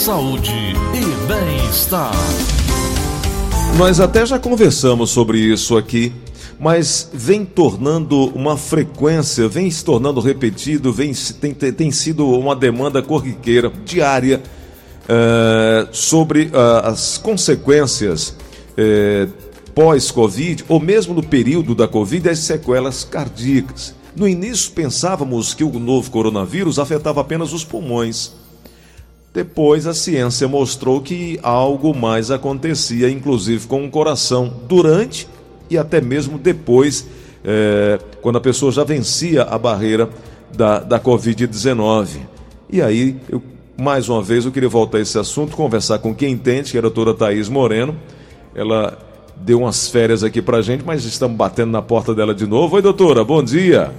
saúde e bem-estar. Nós até já conversamos sobre isso aqui, mas vem tornando uma frequência, vem se tornando repetido, vem, tem, tem sido uma demanda corriqueira, diária, é, sobre uh, as consequências é, pós-Covid, ou mesmo no período da Covid, as sequelas cardíacas. No início pensávamos que o novo coronavírus afetava apenas os pulmões. Depois a ciência mostrou que algo mais acontecia, inclusive com o coração, durante e até mesmo depois, é, quando a pessoa já vencia a barreira da, da Covid-19. E aí, eu, mais uma vez, eu queria voltar a esse assunto, conversar com quem entende, que é a doutora Thaís Moreno. Ela deu umas férias aqui pra gente, mas estamos batendo na porta dela de novo. Oi, doutora, bom dia.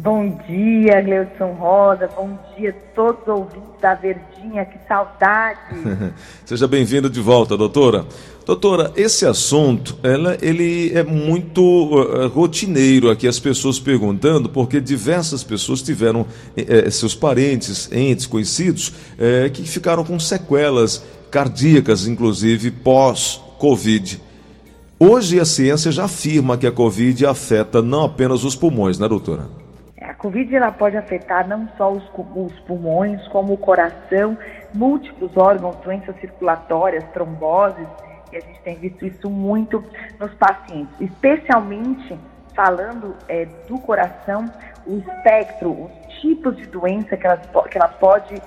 Bom dia, Gleudson Rosa. Bom dia a todos os ouvintes da Verdinha. Que saudade. Seja bem-vinda de volta, doutora. Doutora, esse assunto, ela, ele é muito uh, rotineiro aqui, as pessoas perguntando, porque diversas pessoas tiveram uh, seus parentes, entes, conhecidos, que ficaram com sequelas cardíacas, inclusive pós-Covid. Hoje a ciência já afirma que a Covid afeta não apenas os pulmões, né, doutora? Covid ela pode afetar não só os, os pulmões, como o coração, múltiplos órgãos, doenças circulatórias, tromboses, e a gente tem visto isso muito nos pacientes, especialmente falando é, do coração, o espectro, os tipos de doença que ela, que ela pode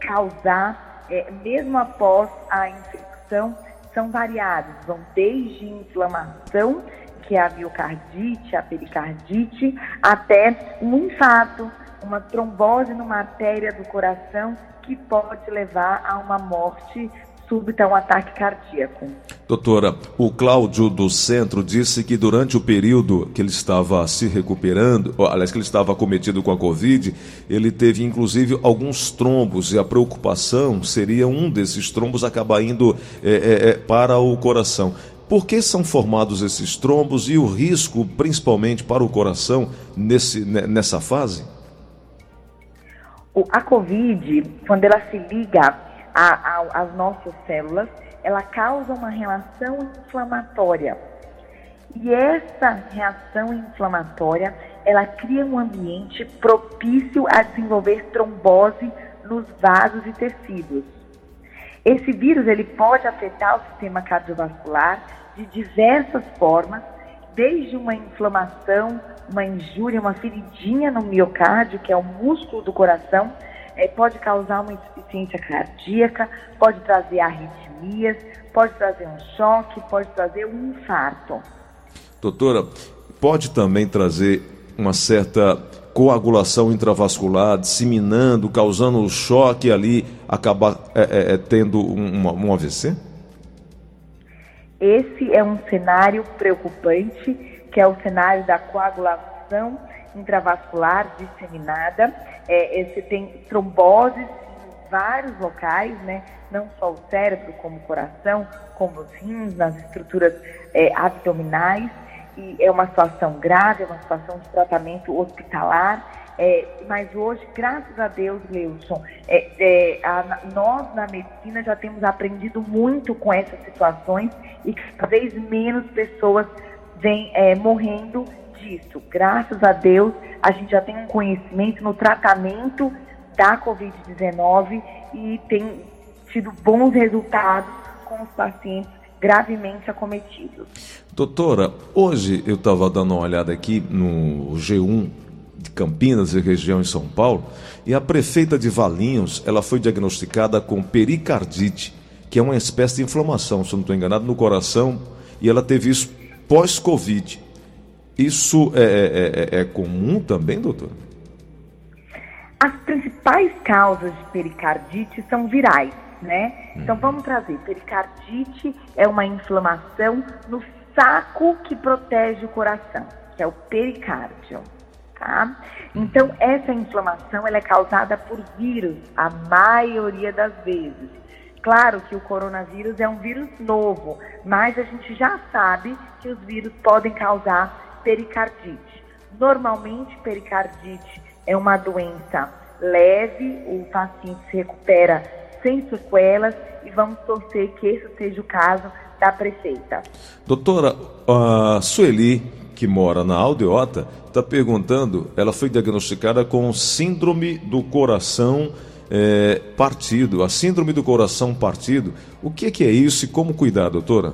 causar, é, mesmo após a infecção, são variados, vão desde inflamação que é a miocardite, a pericardite, até um infarto, uma trombose numa artéria do coração que pode levar a uma morte súbita, um ataque cardíaco. Doutora, o Cláudio do centro disse que durante o período que ele estava se recuperando, aliás, que ele estava cometido com a Covid, ele teve inclusive alguns trombos e a preocupação seria um desses trombos acabar indo é, é, é para o coração. Por que são formados esses trombos e o risco, principalmente para o coração, nesse, nessa fase? A COVID, quando ela se liga às nossas células, ela causa uma reação inflamatória. E essa reação inflamatória, ela cria um ambiente propício a desenvolver trombose nos vasos e tecidos. Esse vírus ele pode afetar o sistema cardiovascular de diversas formas, desde uma inflamação, uma injúria, uma feridinha no miocárdio, que é o músculo do coração, é, pode causar uma insuficiência cardíaca, pode trazer arritmias, pode trazer um choque, pode trazer um infarto. Doutora, pode também trazer uma certa coagulação intravascular, disseminando, causando choque ali, acabar é, é, tendo um, um AVC? Esse é um cenário preocupante, que é o cenário da coagulação intravascular disseminada. É, você tem tromboses em vários locais, né? não só o cérebro, como o coração, como os rins, nas estruturas é, abdominais. E é uma situação grave, é uma situação de tratamento hospitalar. É, mas hoje, graças a Deus, Wilson, é, é, nós na medicina já temos aprendido muito com essas situações e cada vez menos pessoas vêm é, morrendo disso. Graças a Deus, a gente já tem um conhecimento no tratamento da Covid-19 e tem tido bons resultados com os pacientes gravemente acometidos. Doutora, hoje eu estava dando uma olhada aqui no G1 de Campinas e região em São Paulo, e a prefeita de Valinhos, ela foi diagnosticada com pericardite, que é uma espécie de inflamação, se eu não estou enganado, no coração, e ela teve isso pós-Covid. Isso é, é, é, é comum também, doutor? As principais causas de pericardite são virais, né? Então vamos trazer. Pericardite é uma inflamação no saco que protege o coração, que é o pericárdio tá? Então, essa inflamação ela é causada por vírus, a maioria das vezes. Claro que o coronavírus é um vírus novo, mas a gente já sabe que os vírus podem causar pericardite. Normalmente, pericardite é uma doença leve, o paciente se recupera sem sequelas e vamos torcer que esse seja o caso da prefeita. Doutora, a Sueli, que mora na Aldeota, está perguntando, ela foi diagnosticada com síndrome do coração é, partido, a síndrome do coração partido. O que, que é isso e como cuidar, doutora?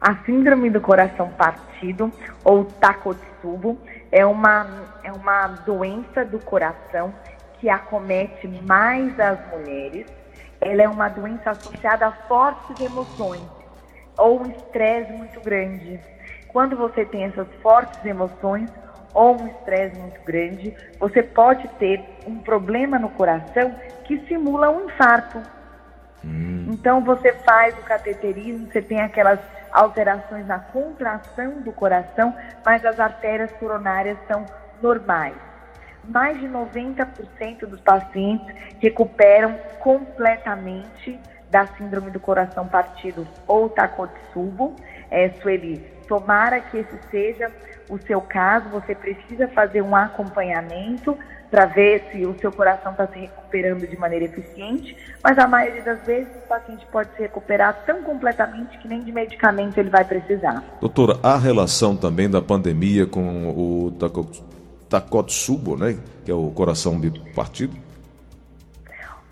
A síndrome do coração partido, ou Takotsubo, é uma, é uma doença do coração que acomete mais as mulheres. Ela é uma doença associada a fortes emoções ou um estresse muito grande. Quando você tem essas fortes emoções ou um estresse muito grande, você pode ter um problema no coração que simula um infarto. Hum. Então você faz o cateterismo, você tem aquelas alterações na contração do coração, mas as artérias coronárias são normais. Mais de 90% dos pacientes recuperam completamente da síndrome do coração partido ou Takotsubo. É, Sueli, tomara que esse seja o seu caso, você precisa fazer um acompanhamento para ver se o seu coração está se recuperando de maneira eficiente, mas a maioria das vezes o paciente pode se recuperar tão completamente que nem de medicamento ele vai precisar. Doutora, há relação também da pandemia com o Takotsubo, né, que é o coração partido?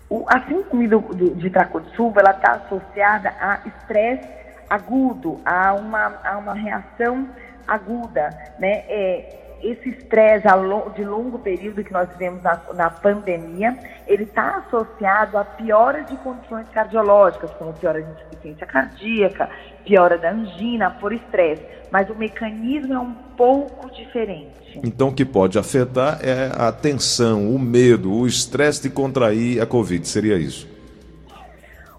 O, a síndrome do, do, de Takotsubo, ela está associada a estresse agudo, a uma, a uma reação aguda, né? É, esse estresse de longo período que nós tivemos na, na pandemia, ele está associado a piora de condições cardiológicas, como piora de insuficiência cardíaca, piora da angina por estresse. Mas o mecanismo é um pouco diferente. Então, o que pode afetar é a tensão, o medo, o estresse de contrair a Covid, seria isso?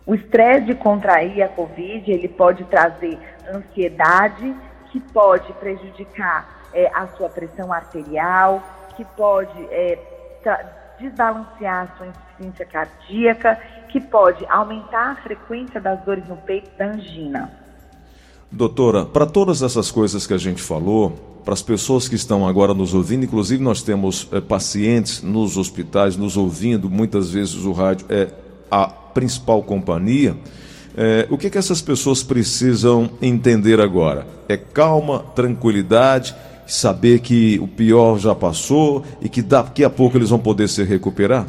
O estresse de contrair a Covid, ele pode trazer ansiedade, que pode prejudicar é, a sua pressão arterial, que pode é, desbalancear a sua insuficiência cardíaca, que pode aumentar a frequência das dores no peito da angina. Doutora, para todas essas coisas que a gente falou, para as pessoas que estão agora nos ouvindo, inclusive nós temos é, pacientes nos hospitais nos ouvindo, muitas vezes o rádio é a principal companhia. É, o que, que essas pessoas precisam entender agora? É calma, tranquilidade, saber que o pior já passou e que daqui a pouco eles vão poder se recuperar?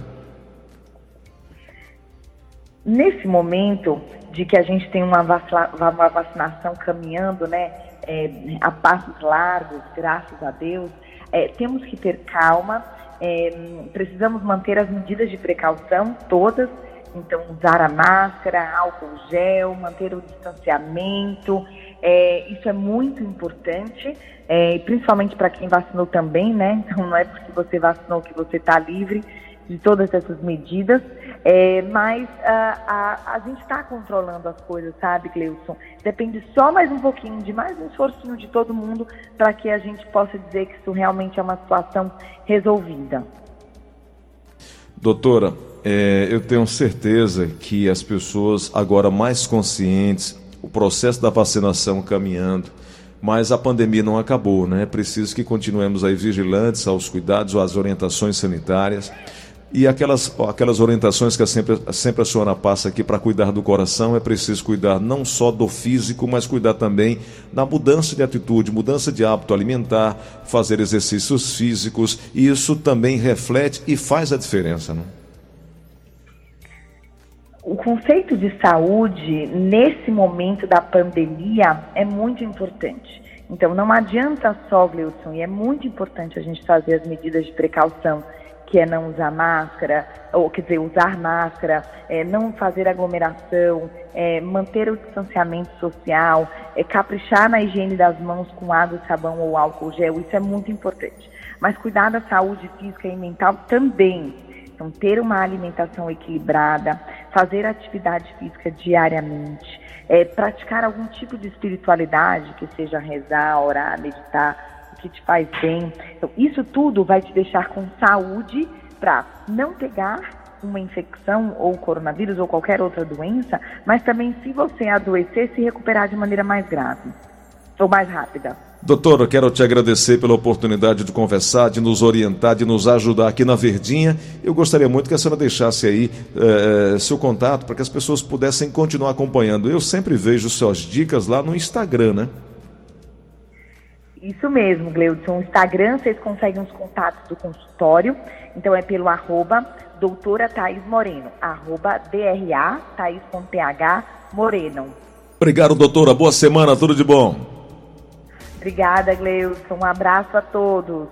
Nesse momento de que a gente tem uma, vacinação caminhando, né, é, a passos largos, graças a Deus, é, temos que ter calma, é, precisamos manter as medidas de precaução todas então, usar a máscara, álcool gel, manter o distanciamento, é, isso é muito importante, é, principalmente para quem vacinou também, né? Então, não é porque você vacinou que você está livre de todas essas medidas, é, mas a, a, a gente está controlando as coisas, sabe, Cleilson? Depende só mais um pouquinho, de mais um esforço de todo mundo, para que a gente possa dizer que isso realmente é uma situação resolvida. Doutora, é, eu tenho certeza que as pessoas agora mais conscientes, processo da vacinação caminhando, mas a pandemia não acabou, né? É preciso que continuemos aí vigilantes aos cuidados, às orientações sanitárias e aquelas, aquelas orientações que sempre, sempre a senhora passa aqui para cuidar do coração, é preciso cuidar não só do físico, mas cuidar também da mudança de atitude, mudança de hábito alimentar, fazer exercícios físicos, e isso também reflete e faz a diferença, não? O conceito de saúde nesse momento da pandemia é muito importante. Então, não adianta só, Gleudson, e é muito importante a gente fazer as medidas de precaução, que é não usar máscara, ou quer dizer, usar máscara, é, não fazer aglomeração, é, manter o distanciamento social, é, caprichar na higiene das mãos com água, sabão ou álcool gel, isso é muito importante. Mas cuidar da saúde física e mental também. Então, ter uma alimentação equilibrada, fazer atividade física diariamente, é, praticar algum tipo de espiritualidade, que seja rezar, orar, meditar, o que te faz bem. Então, isso tudo vai te deixar com saúde para não pegar uma infecção ou coronavírus ou qualquer outra doença, mas também se você adoecer, se recuperar de maneira mais grave ou mais rápida. Doutora, quero te agradecer pela oportunidade de conversar, de nos orientar, de nos ajudar aqui na Verdinha. Eu gostaria muito que a senhora deixasse aí eh, seu contato para que as pessoas pudessem continuar acompanhando. Eu sempre vejo suas dicas lá no Instagram, né? Isso mesmo, Gleudson. No Instagram vocês conseguem os contatos do consultório. Então é pelo arroba doutora Thaís Moreno, arroba DRA, Thaís.ph Moreno. Obrigado, doutora. Boa semana, tudo de bom. Obrigada, Gleudson. Um abraço a todos.